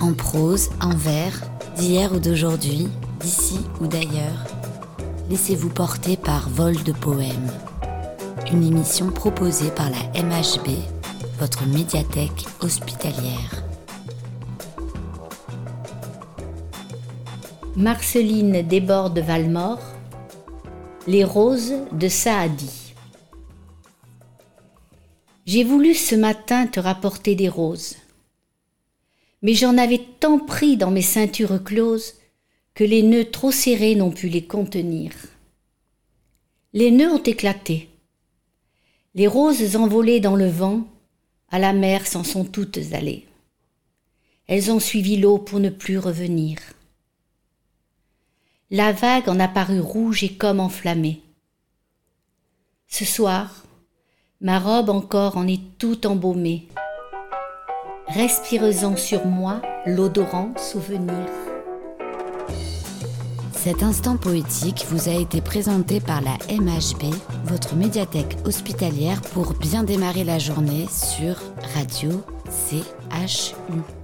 En prose, en vers, d'hier ou d'aujourd'hui, d'ici ou d'ailleurs, laissez-vous porter par Vol de Poèmes. Une émission proposée par la MHB, votre médiathèque hospitalière. Marceline Desbordes Valmore, Les roses de Saadi. J'ai voulu ce matin te rapporter des roses, mais j'en avais tant pris dans mes ceintures closes que les nœuds trop serrés n'ont pu les contenir. Les nœuds ont éclaté. Les roses envolées dans le vent, à la mer s'en sont toutes allées. Elles ont suivi l'eau pour ne plus revenir. La vague en apparut rouge et comme enflammée. Ce soir, ma robe encore en est tout embaumée. Respire-en sur moi l'odorant souvenir. Cet instant poétique vous a été présenté par la MHB, votre médiathèque hospitalière pour bien démarrer la journée sur Radio CHU.